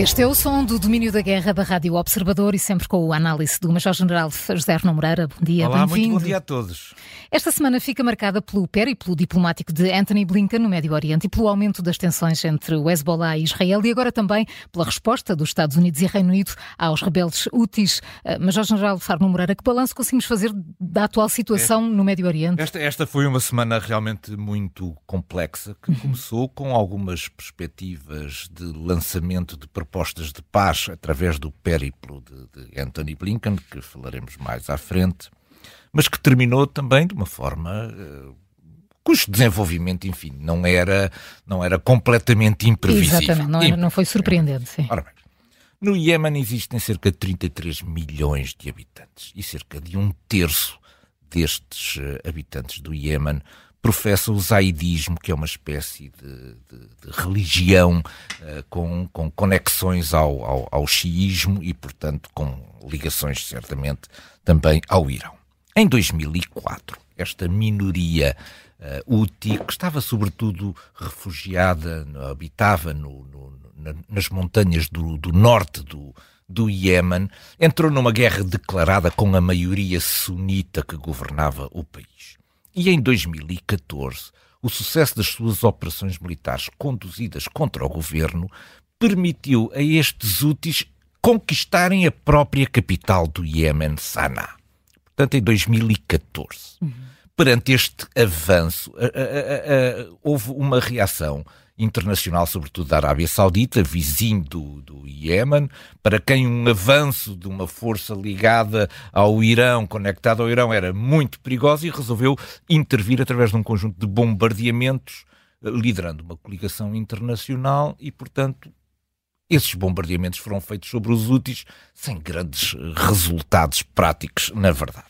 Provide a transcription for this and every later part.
Este é o som do domínio da guerra da Rádio Observador e sempre com a análise do Major-General José Arno Moreira. Bom dia, Olá, bem-vindo. muito bom dia a todos. Esta semana fica marcada pelo périplo diplomático de Anthony Blinken no Médio Oriente e pelo aumento das tensões entre o Hezbollah e Israel e agora também pela resposta dos Estados Unidos e Reino Unido aos rebeldes Houthis. Uh, Major-General Arno Moreira, que balanço conseguimos fazer da atual situação no Médio Oriente? Esta, esta foi uma semana realmente muito complexa que começou com algumas perspectivas de lançamento de propostas de paz através do périplo de, de Anthony Blinken, que falaremos mais à frente, mas que terminou também de uma forma uh, cujo desenvolvimento, enfim, não era, não era completamente imprevisível. Exatamente, não, era, não foi surpreendente. Sim. Ora bem, no Iémen existem cerca de 33 milhões de habitantes e cerca de um terço destes uh, habitantes do Iémen professa o zaidismo, que é uma espécie de, de, de religião uh, com, com conexões ao, ao, ao xiismo e, portanto, com ligações certamente também ao Irão. Em 2004, esta minoria uh, Houthi, que estava sobretudo refugiada, habitava no, no, na, nas montanhas do, do norte do, do Iémen, entrou numa guerra declarada com a maioria sunita que governava o país. E em 2014, o sucesso das suas operações militares conduzidas contra o governo permitiu a estes úteis conquistarem a própria capital do Iémen, Sanaa. Portanto, em 2014. Uhum. Perante este avanço, a, a, a, houve uma reação internacional, sobretudo da Arábia Saudita, vizinho do, do Iémen, para quem um avanço de uma força ligada ao Irão, conectada ao Irão, era muito perigoso e resolveu intervir através de um conjunto de bombardeamentos, liderando uma coligação internacional e, portanto, esses bombardeamentos foram feitos sobre os úteis sem grandes resultados práticos, na verdade.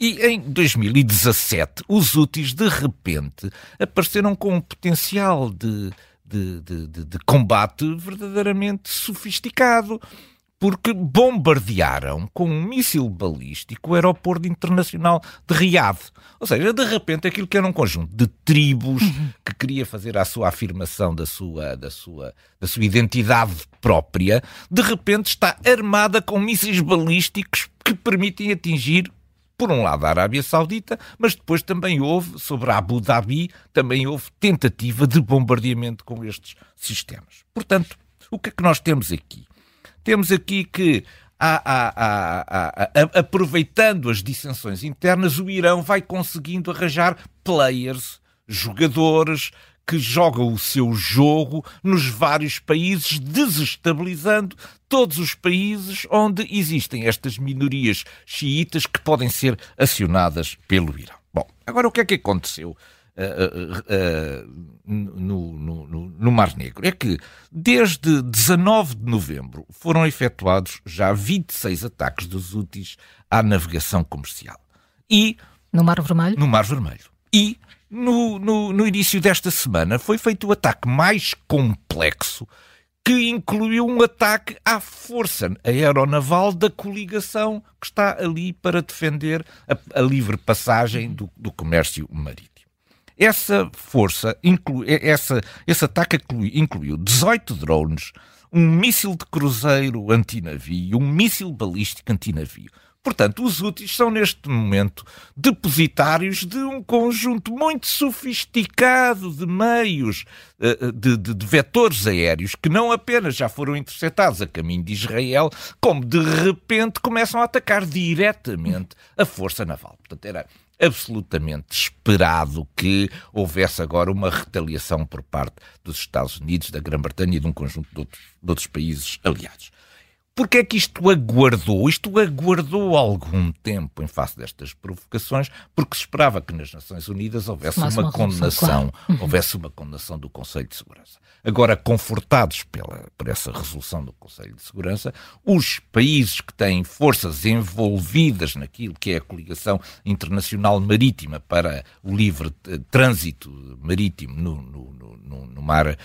E em 2017, os úteis, de repente, apareceram com um potencial de, de, de, de, combate verdadeiramente sofisticado porque bombardearam com um míssil balístico o aeroporto internacional de Riad. Ou seja, de repente aquilo que era um conjunto de tribos que queria fazer a sua afirmação da sua, da sua, da sua identidade própria, de repente está armada com mísseis balísticos que permitem atingir por um lado a Arábia Saudita, mas depois também houve, sobre Abu Dhabi, também houve tentativa de bombardeamento com estes sistemas. Portanto, o que é que nós temos aqui? Temos aqui que, aproveitando as dissensões internas, o Irão vai conseguindo arranjar players, jogadores, que jogam o seu jogo nos vários países, desestabilizando todos os países onde existem estas minorias xiitas que podem ser acionadas pelo Irão. Bom, agora o que é que aconteceu? Uh, uh, uh, no, no, no, Mar Negro é que desde 19 de novembro foram efetuados já 26 ataques dos úteis à navegação comercial. E. No Mar Vermelho? No Mar Vermelho. E no, no, no início desta semana foi feito o ataque mais complexo que incluiu um ataque à força aeronaval da coligação que está ali para defender a, a livre passagem do, do, comércio marítimo. Essa força, inclui, essa, esse ataque inclui, incluiu 18 drones, um míssil de cruzeiro antinavio, um míssil balístico antinavio, Portanto, os úteis são neste momento depositários de um conjunto muito sofisticado de meios, eh, eh, de, de, de, vetores aéreos, que não apenas já foram interceptados a caminho de Israel, como de repente começam a atacar diretamente a força naval. Portanto, era absolutamente esperado que houvesse agora uma retaliação por parte dos Estados Unidos, da Grã-Bretanha e de um conjunto de outros, de outros países aliados. Porque é que isto aguardou? Isto aguardou algum tempo em face destas provocações, porque se esperava que nas Nações Unidas houvesse uma, uma condenação, claro. houvesse uma condenação do Conselho de Segurança. Agora, confortados pela, por essa resolução do Conselho de Segurança, os países que têm forças envolvidas naquilo que é a coligação internacional marítima para o livre eh, trânsito marítimo no, no, no, no Mar uh,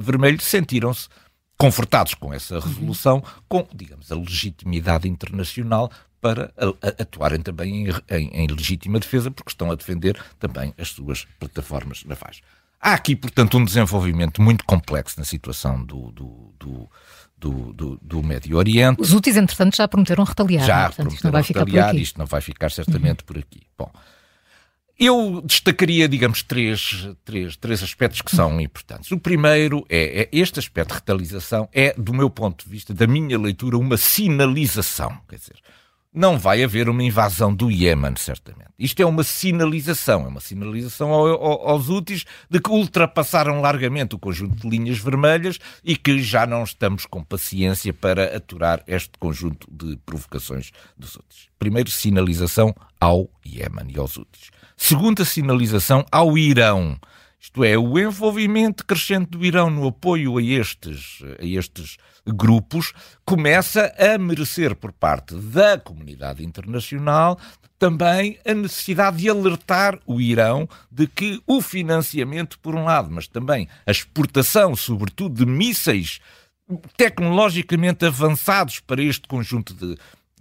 Vermelho sentiram-se confortados com essa resolução, com, digamos, a legitimidade internacional para atuarem também em, em, em, legítima defesa, porque estão a defender também as suas plataformas navais. Há aqui, portanto, um desenvolvimento muito complexo na situação do, do, do, do, do, do Médio Oriente. Os úteis, entretanto, já prometeram retaliar. Já portanto, prometeram isto não vai retaliar, ficar isto não vai ficar certamente uhum. por aqui. Bom, eu destacaria, digamos, três, três, três aspectos que são importantes. O primeiro é, é, este aspecto de retaliação é, do meu ponto de vista, da minha leitura, uma sinalização. Quer dizer, não vai haver uma invasão do Iémen, certamente. Isto é uma sinalização, é uma sinalização ao, ao, aos úteis de que ultrapassaram largamente o conjunto de linhas vermelhas e que já não estamos com paciência para aturar este conjunto de provocações dos úteis. Primeiro, sinalização ao Iémen e aos úteis. Segunda sinalização ao Irão. Isto é, o envolvimento crescente do Irão no apoio a estes, a estes grupos começa a merecer por parte da comunidade internacional também a necessidade de alertar o Irão de que o financiamento, por um lado, mas também a exportação, sobretudo, de mísseis tecnologicamente avançados para este conjunto de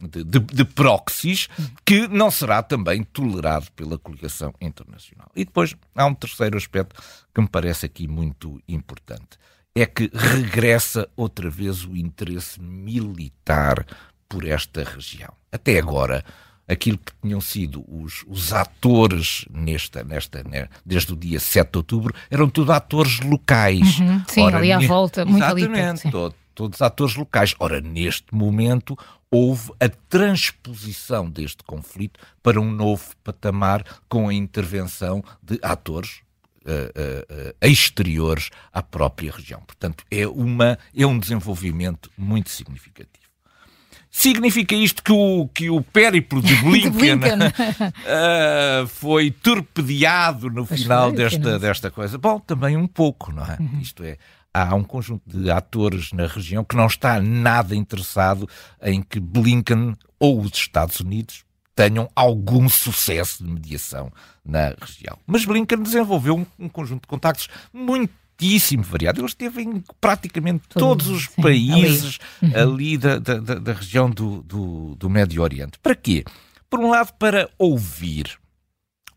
de, de, de proxies que não será também tolerado pela coligação internacional. E depois há um terceiro aspecto que me parece aqui muito importante. É que regressa outra vez o interesse militar por esta região. Até agora, aquilo que tinham sido os, os atores nesta, nesta, né, desde o dia 7 de outubro, eram tudo atores locais. Uhum, sim, Ora, ali à volta, muito Exatamente, ali todos atores locais. Ora, neste momento, houve a transposição deste conflito para um novo patamar com a intervenção de atores uh, uh, exteriores à própria região. Portanto, é, uma, é um desenvolvimento muito significativo. Significa isto que o, que o périplo de Blinken, de Blinken. uh, foi torpedeado no pois final foi, desta, desta coisa? Bom, também um pouco, não é? Uhum. Isto é, há um conjunto de atores na região que não está nada interessado em que Blinken ou os Estados Unidos tenham algum sucesso de mediação na região. Mas Blinken desenvolveu um, um conjunto de contactos muitíssimo variado. Ele esteve em praticamente todos os sim, países ali, uhum. ali da, da, da, região do, do, do Médio Oriente. Para quê? Por um lado, para ouvir.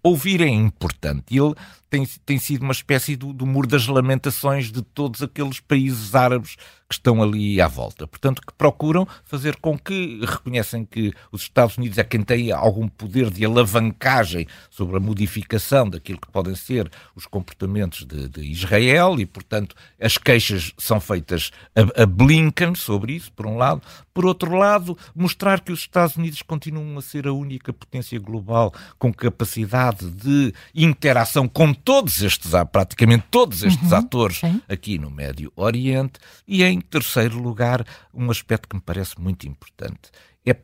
Ouvir é importante. Ele tem, tem sido uma espécie do, do muro das lamentações de todos aqueles países árabes que estão ali à volta. Portanto, que procuram fazer com que reconhecem que os Estados Unidos é quem tem algum poder de alavancagem sobre a modificação daquilo que podem ser os comportamentos de, de Israel e, portanto, as queixas são feitas a, a Blinken sobre isso, por um lado. Por outro lado, mostrar que os Estados Unidos continuam a ser a única potência global com capacidade de interação com todos estes, praticamente todos estes uhum, atores sim. aqui no Médio Oriente. E em terceiro lugar, um aspecto que me parece muito importante. É,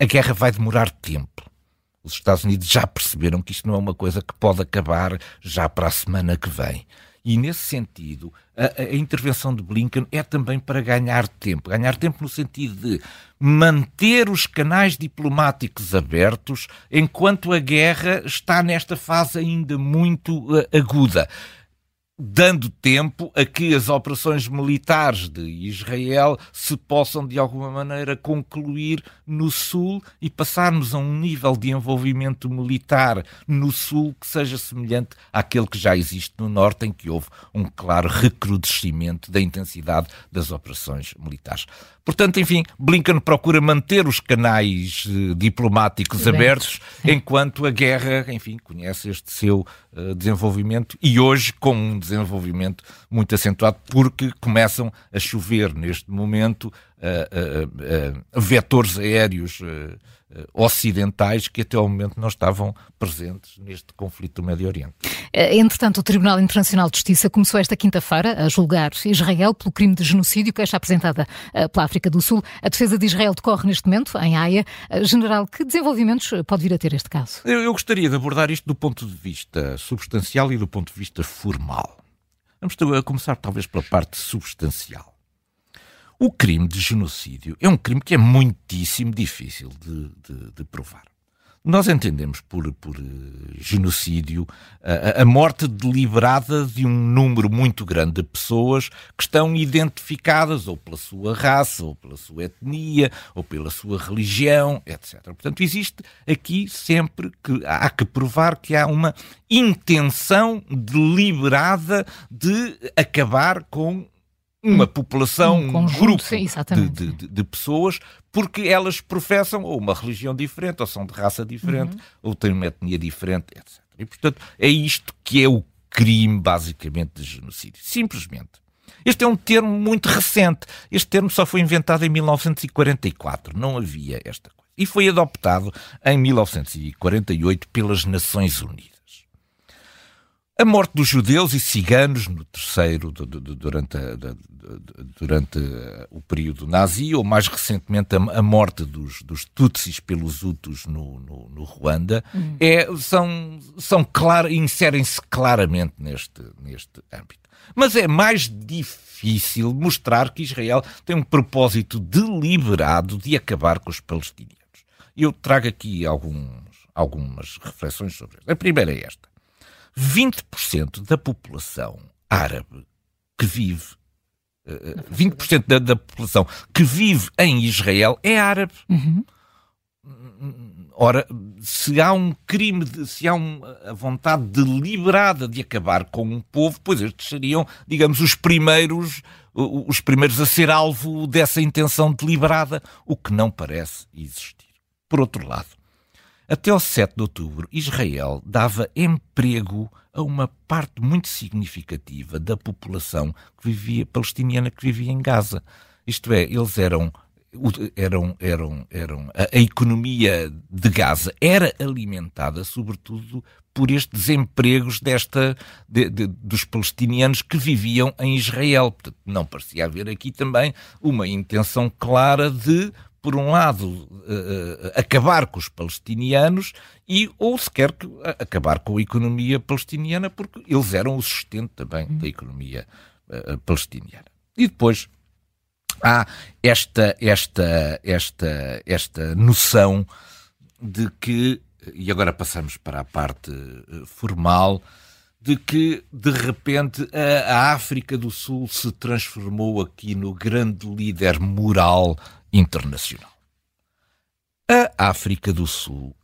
a guerra vai demorar tempo. Os Estados Unidos já perceberam que isto não é uma coisa que pode acabar já para a semana que vem. E, nesse sentido, a, a, intervenção de Blinken é também para ganhar tempo. Ganhar tempo no sentido de manter os canais diplomáticos abertos enquanto a guerra está nesta fase ainda muito uh, aguda dando tempo a que as operações militares de Israel se possam de alguma maneira concluir no sul e passarmos a um nível de envolvimento militar no sul que seja semelhante àquele que já existe no norte, em que houve um claro recrudescimento da intensidade das operações militares. Portanto, enfim, Blinken procura manter os canais eh, diplomáticos abertos, enquanto a guerra, enfim, conhece este seu uh, desenvolvimimento e hoje com um desenvolvimento muito acentuado, porque começam a chover neste momento uh, uh, vetores aéreos ocidentais que até ao momento não estavam presentes neste conflito do Médio Oriente. Entretanto, o Tribunal Internacional de Justiça começou esta quinta-feira a julgar Israel pelo crime de genocídio, queixa apresentada pela África do Sul. A defesa de Israel decorre neste momento em Haia. General, que desenvolvimentos pode vir a ter este caso? Eu, eu gostaria de abordar isto do ponto de vista substancial e do ponto de vista formal. Vamos começar talvez pela parte substancial. O crime de genocídio é um crime que é muitíssimo difícil de, de, de provar. Nós entendemos por, por eh, genocídio a, a, morte deliberada de um número muito grande de pessoas que estão identificadas ou pela sua raça, ou pela sua etnia, ou pela sua religião, etc. Portanto, existe aqui sempre que há que provar que há uma intenção deliberada de acabar com uma população, um, um grupo sim, de, de, de, pessoas, porque elas professam ou uma religião diferente, ou são de raça diferente, uhum. ou têm uma etnia diferente, etc. E, portanto, é isto que é o crime, basicamente, de genocídio. Simplesmente. Este é um termo muito recente. Este termo só foi inventado em 1944. Não havia esta coisa. E foi adoptado em 1948 pelas Nações Unidas. A morte dos judeus e ciganos no terceiro, durante, a, durante o período nazi, ou mais recentemente a, morte dos, dos Tutsis pelos Hutus no, no, no Ruanda, uhum. é, são, são clar, inserem-se claramente neste, neste âmbito. Mas é mais difícil mostrar que Israel tem um propósito deliberado de acabar com os palestinianos. Eu trago aqui alguns, algumas reflexões sobre isso. A primeira é esta. 20% da população árabe que vive, eh, 20% da, da, população que vive em Israel é árabe. Uhum. Ora, se há um crime, de, se há um, a vontade deliberada de acabar com um povo, pois estes seriam, digamos, os primeiros, os primeiros a ser alvo dessa intenção deliberada, o que não parece existir. Por outro lado, até ao 7 de outubro, Israel dava emprego a uma parte muito significativa da população que vivia, palestiniana que vivia em Gaza. Isto é, eles eram eram, eram, eram a, a, economia de Gaza era alimentada sobretudo por estes empregos desta, de, de, dos palestinianos que viviam em Israel. Portanto, não parecia haver aqui também uma intenção clara de por um lado, uh, acabar com os palestinianos e, ou sequer acabar com a economia palestiniana, porque eles eram o sustento também da economia uh, palestiniana. E depois há esta, esta, esta, esta noção de que, e agora passamos para a parte formal, de que de repente a, a, África do Sul se transformou aqui no grande líder moral internacional. A África do Sul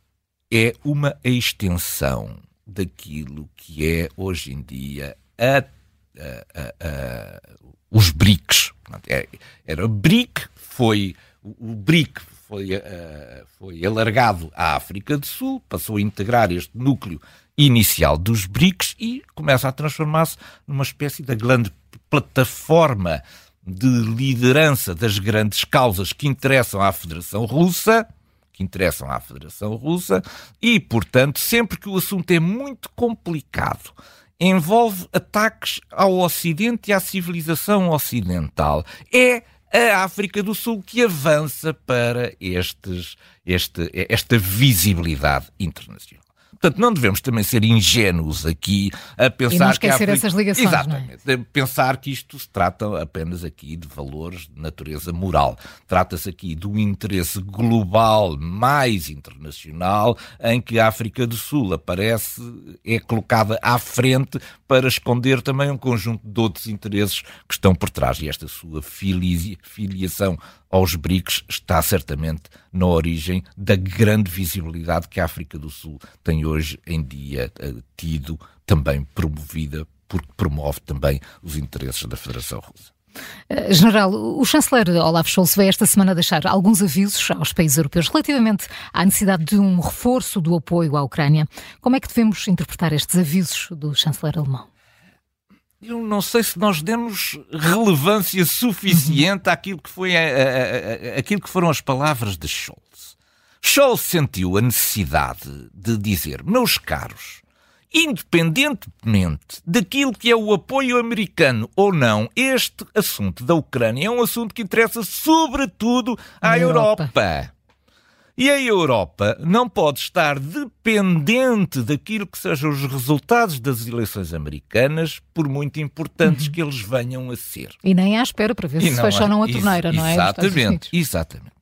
é uma extensão daquilo que é hoje em dia a, a, a, os BRICS. É, era BRIC, foi o BRIC foi, uh, foi alargado à África do Sul, passou a integrar este núcleo inicial dos BRICS e começa a transformar-se numa espécie de grande plataforma de liderança das grandes causas que interessam à Federação Russa, que interessam à Federação Russa, e, portanto, sempre que o assunto é muito complicado, envolve ataques ao Ocidente e à civilização ocidental, é a África do Sul que avança para estes, este, esta visibilidade internacional. Portanto, não devemos também ser ingênuos aqui a pensar e não esquecer que essas ligações. É? Exatamente. É? Pensar que isto se trata apenas aqui de valores de natureza moral. Trata-se aqui do interesse global mais internacional em que a África do Sul aparece, é colocada à frente para esconder também um conjunto de outros interesses que estão por trás. E esta sua filiação aos BRICS está certamente na origem da grande visibilidade que a África do Sul tem hoje em dia eh, tido, também promovida, porque promove também os interesses da Federação Russa. Eh, General, o chanceler Olaf Scholz veio esta semana deixar alguns avisos aos países europeus relativamente à necessidade de um reforço do apoio à Ucrânia. Como é que devemos interpretar estes avisos do chanceler alemão? Eu não sei se nós demos relevância suficiente àquilo que, foi a, a, a, aquilo que foram as palavras de Scholz. Scholz sentiu a necessidade de dizer, meus caros, independentemente daquilo que é o apoio americano ou não, este assunto da Ucrânia é um assunto que interessa sobretudo à Europa. Europa. E a Europa não pode estar dependente daquilo que sejam os resultados das eleições americanas, por muito importantes uhum. que eles venham a ser. E nem à espera para ver e se fecha ou não a torneira, não é? Exatamente, exatamente.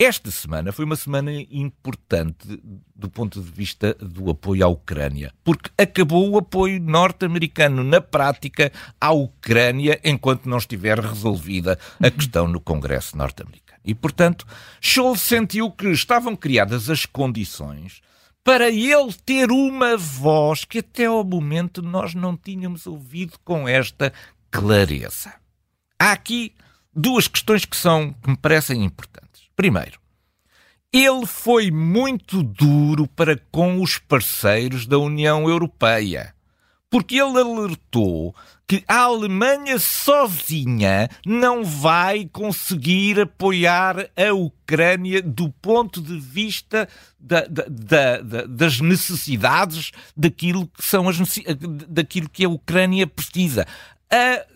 Esta semana foi uma semana importante do ponto de vista do apoio à Ucrânia, porque acabou o apoio norte-americano na prática à Ucrânia enquanto não estiver resolvida a uhum. questão no Congresso norte-americano. E, portanto, Scholz sentiu que estavam criadas as condições para ele ter uma voz que até ao momento nós não tínhamos ouvido com esta clareza. há aqui duas questões que são que me parecem importantes. Primeiro, ele foi muito duro para com os parceiros da União Europeia, porque ele alertou que a Alemanha sozinha não vai conseguir apoiar a Ucrânia do ponto de vista da, da, da, das necessidades daquilo que, são as, daquilo que a Ucrânia precisa. A,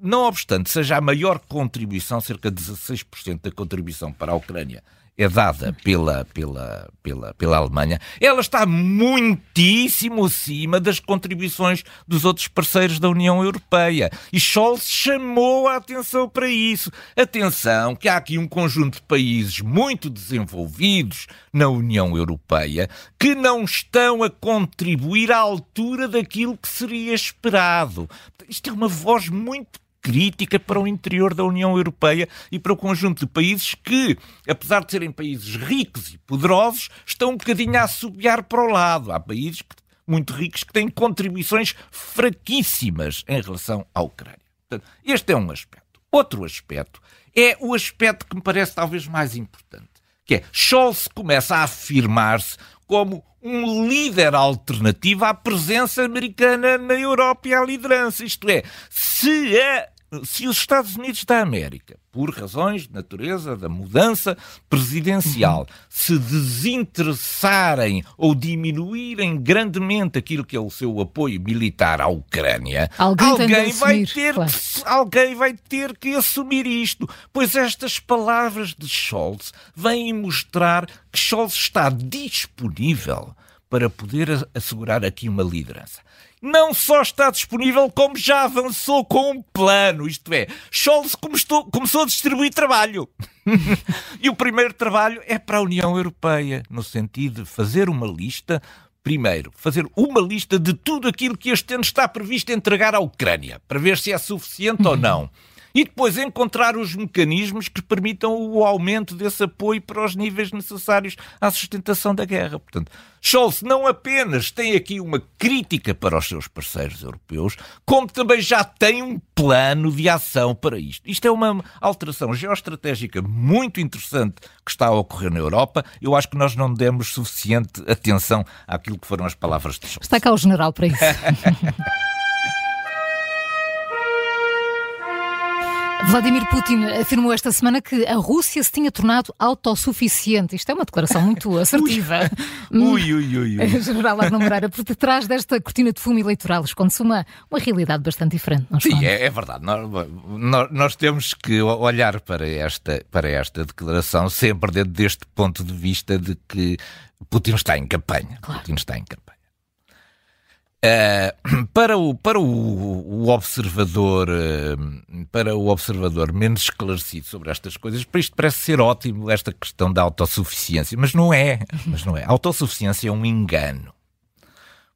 não obstante seja a maior contribuição, cerca de 16% da contribuição para a Ucrânia, é dada pela, pela, pela, pela Alemanha, ela está muitíssimo acima das contribuições dos outros parceiros da União Europeia. E Scholz chamou a atenção para isso. Atenção, que há aqui um conjunto de países muito desenvolvidos na União Europeia que não estão a contribuir à altura daquilo que seria esperado. Isto é uma voz muito crítica para o interior da União Europeia e para o conjunto de países que, apesar de serem países ricos e poderosos, estão um bocadinho a assobiar para o lado. Há países muito ricos que têm contribuições fraquíssimas em relação à Ucrânia. Portanto, este é um aspecto. Outro aspecto é o aspecto que me parece talvez mais importante, que é Scholz começa a afirmar-se como um líder alternativo à presença americana na Europa e à liderança. Isto é, se a se os Estados Unidos da América, por razões de natureza da mudança presidencial, uhum. se desinteressarem ou diminuírem grandemente aquilo que é o seu apoio militar à Ucrânia, alguém, alguém vai ter claro. que, alguém vai ter que assumir isto, pois estas palavras de Scholz vêm mostrar que Scholz está disponível para poder assegurar aqui uma liderança não só está disponível, como já avançou com um plano. Isto é, Scholz começou, começou a distribuir trabalho. e o primeiro trabalho é para a União Europeia, no sentido de fazer uma lista. Primeiro, fazer uma lista de tudo aquilo que este ano está previsto entregar à Ucrânia, para ver se é suficiente ou não e depois encontrar os mecanismos que permitam o aumento desse apoio para os níveis necessários à sustentação da guerra. Portanto, Scholz não apenas tem aqui uma crítica para os seus parceiros europeus, como também já tem um plano de ação para isto. Isto é uma alteração geoestratégica muito interessante que está a ocorrer na Europa. Eu acho que nós não demos suficiente atenção àquilo que foram as palavras de Scholz. Está cá o general para isso. Vladimir Putin afirmou esta semana que a Rússia se tinha tornado autossuficiente. Isto é uma declaração muito assertiva. ui, ui, ui. ui. General Arno Moreira, por detrás desta cortina de fumo eleitoral esconde-se uma, uma realidade bastante diferente. Sim, é, é, verdade. Nós, nós, nós, temos que olhar para esta, para esta declaração sempre dentro deste ponto de vista de que Putin está em campanha. Claro. Putin está em campanha. Uh, para o, para o, o, observador uh, para o observador menos esclarecido sobre estas coisas, para isto parece ser ótimo esta questão da autossuficiência, mas não é, mas não é. A autossuficiência é um engano.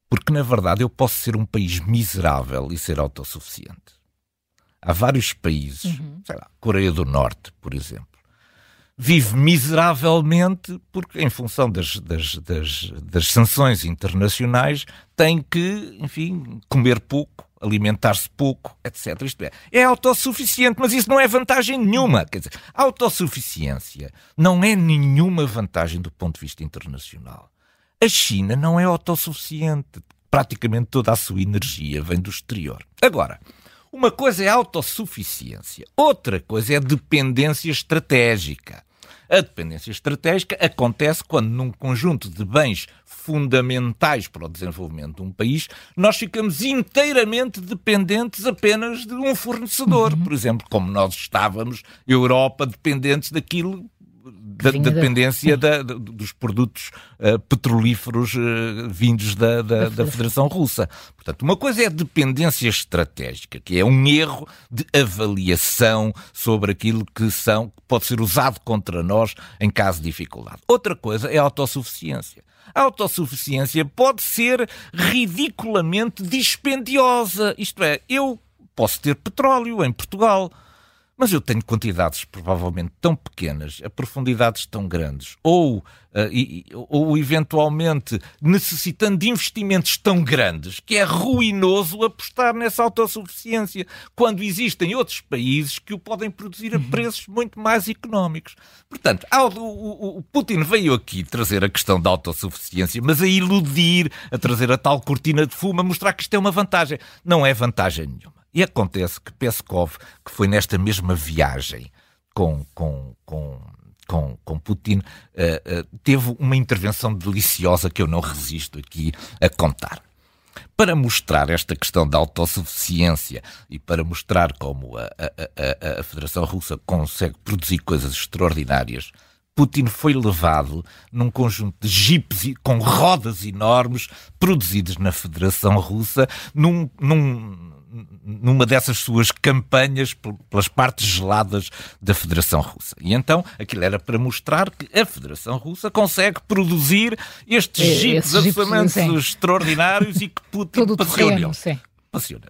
Porque na verdade eu posso ser um país miserável e ser autossuficiente. Há vários países, uhum. sei lá, Coreia do Norte, por exemplo, vive miseravelmente porque, em função das, das, das, das sanções internacionais, tem que, enfim, comer pouco, alimentar-se pouco, etc. Isto é, é autossuficiente, mas isso não é vantagem nenhuma. Quer dizer, a autossuficiência não é nenhuma vantagem do ponto de vista internacional. A China não é autossuficiente. Praticamente toda a sua energia vem do exterior. Agora, uma coisa é autossuficiência, outra coisa é dependência estratégica. A dependência estratégica acontece quando, num conjunto de bens fundamentais para o desenvolvimento de um país, nós ficamos inteiramente dependentes apenas de um fornecedor. Uhum. Por exemplo, como nós estávamos, Europa, dependentes daquilo da, da dependência da, dos produtos uh, petrolíferos uh, vindos da, da, da, Federação Russa. Portanto, uma coisa é a dependência estratégica, que é um erro de avaliação sobre aquilo que são, que pode ser usado contra nós em caso de dificuldade. Outra coisa é a autossuficiência. A autossuficiência pode ser ridiculamente dispendiosa. Isto é, eu posso ter petróleo em Portugal mas eu tenho quantidades provavelmente tão pequenas, a profundidades tão grandes, ou, uh, e, ou eventualmente necessitando de investimentos tão grandes, que é ruinoso apostar nessa autossuficiência, quando existem outros países que o podem produzir a uhum. preços muito mais económicos. Portanto, o, o, Putin veio aqui trazer a questão da autossuficiência, mas a iludir, a trazer a tal cortina de fumo, a mostrar que isto é uma vantagem. Não é vantagem nenhuma. E acontece que Peskov, que foi nesta mesma viagem com, com, com, com, com Putin, uh, uh, teve uma intervenção deliciosa que eu não resisto aqui a contar. Para mostrar esta questão da autossuficiência e para mostrar como a, a, a, a Federação Russa consegue produzir coisas extraordinárias, Putin foi levado num conjunto de jipes com rodas enormes produzidos na Federação Russa, num, num numa dessas suas campanhas pelas partes geladas da Federação Russa. E então aquilo era para mostrar que a Federação Russa consegue produzir estes é, jipes absolutamente extraordinários e que Putin Passeou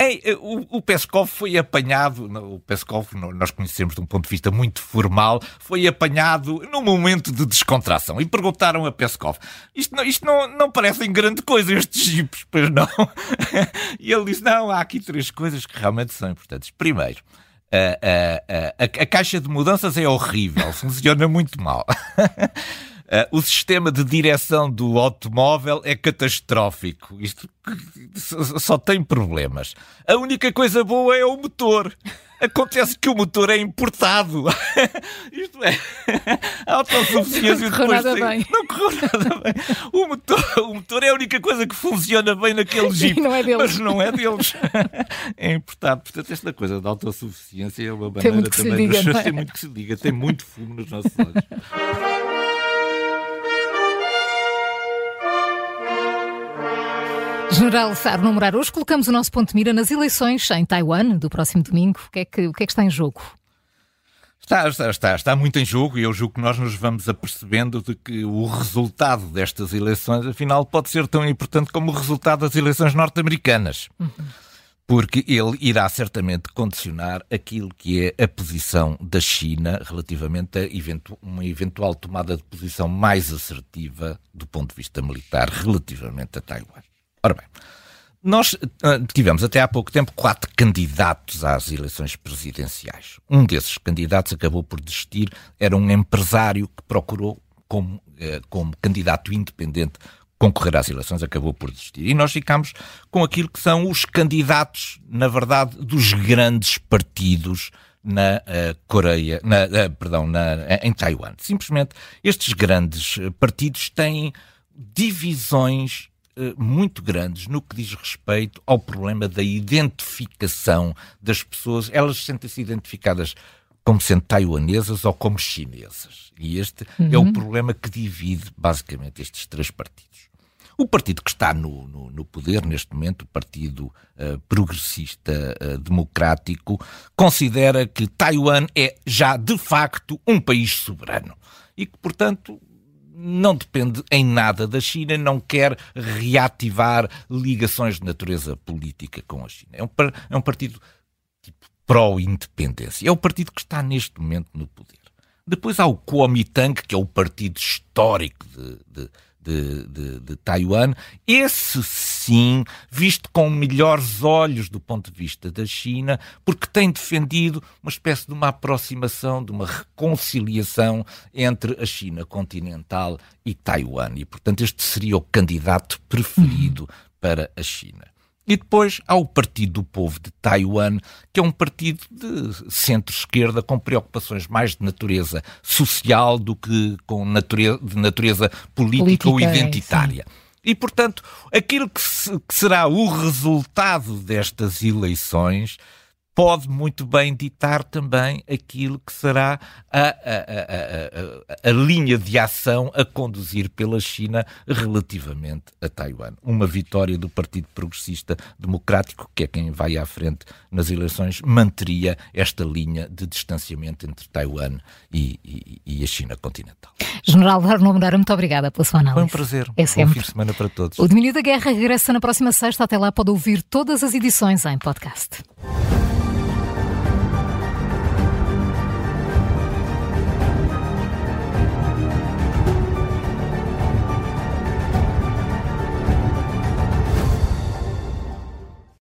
Ei, eh, o, o Peskov foi apanhado, o Peskov nós conhecemos de um ponto de vista muito formal, foi apanhado num momento de descontração e perguntaram a Peskov: isto não, isto não, não parecem grande coisa, estes jipes, pois não? e ele disse: não, há aqui três coisas que realmente são importantes. Primeiro, a, a, a, a caixa de mudanças é horrível, funciona muito mal. Uh, o sistema de direção do automóvel é catastrófico. Isto só tem problemas. A única coisa boa é o motor. Acontece que o motor é importado. Isto é, a autossuficiência não correu nada tem... bem. Não correu nada bem. O motor, o motor é a única coisa que funciona bem naquele jeep. não é. Mas não é deles. É importado. Portanto, esta coisa da autossuficiência é uma maneira também. Diga, é? Tem muito que se diga. Tem muito fumo nos nossos olhos. General Sarno hoje colocamos o nosso ponto de mira nas eleições em Taiwan do próximo domingo. O que é que, o que, é que está em jogo? Está, está, está, está muito em jogo e eu julgo que nós nos vamos apercebendo de que o resultado destas eleições, afinal, pode ser tão importante como o resultado das eleições norte-americanas. Porque ele irá certamente condicionar aquilo que é a posição da China relativamente a eventu uma eventual tomada de posição mais assertiva do ponto de vista militar relativamente a Taiwan. Ora bem, nós ah, tivemos até há pouco tempo quatro candidatos às eleições presidenciais. Um desses candidatos acabou por desistir, era um empresário que procurou, como, eh, como candidato independente, concorrer às eleições, acabou por desistir. E nós ficamos com aquilo que são os candidatos, na verdade, dos grandes partidos na uh, Coreia, na, uh, perdão, na, em Taiwan. Simplesmente estes grandes partidos têm divisões muito grandes no que diz respeito ao problema da identificação das pessoas. Elas sentem-se identificadas como sendo taiwanesas ou como chinesas. E este uhum. é o uhum. problema que divide basicamente estes três partidos. O partido que está no, no, no poder neste momento, o Partido uh, Progressista uh, Democrático, considera que Taiwan é já de facto um país soberano e que, portanto, não depende em nada da China, não quer reativar ligações de natureza política com a China. É um, é um partido tipo, pró-independência. É o partido que está neste momento no poder. Depois há o Kuomintang, que é o partido histórico de, de, de, de, Taiwan, esse sim, visto com melhores olhos do ponto de vista da China, porque tem defendido uma espécie de uma aproximação, de uma reconciliação entre a China continental e Taiwan. E, portanto, este seria o candidato preferido uhum. para a China. E depois há o Partido do Povo de Taiwan, que é um partido de centro-esquerda com preocupações mais de natureza social do que com natureza, de natureza política, política ou identitária. É, e, portanto, aquilo que, se, que será o resultado destas eleições pode muito bem ditar também aquilo que será a, a, a, a, linha de ação a conduzir pela China relativamente a Taiwan. Uma vitória do Partido Progressista Democrático, que é quem vai à frente nas eleições, manteria esta linha de distanciamento entre Taiwan e, e, e a China continental. General Arno Moreira, muito obrigada pela sua análise. Foi um prazer. É sempre. Bom fim de semana para todos. O Domínio da Guerra regressa na próxima sexta. Até lá pode ouvir todas as edições em podcast.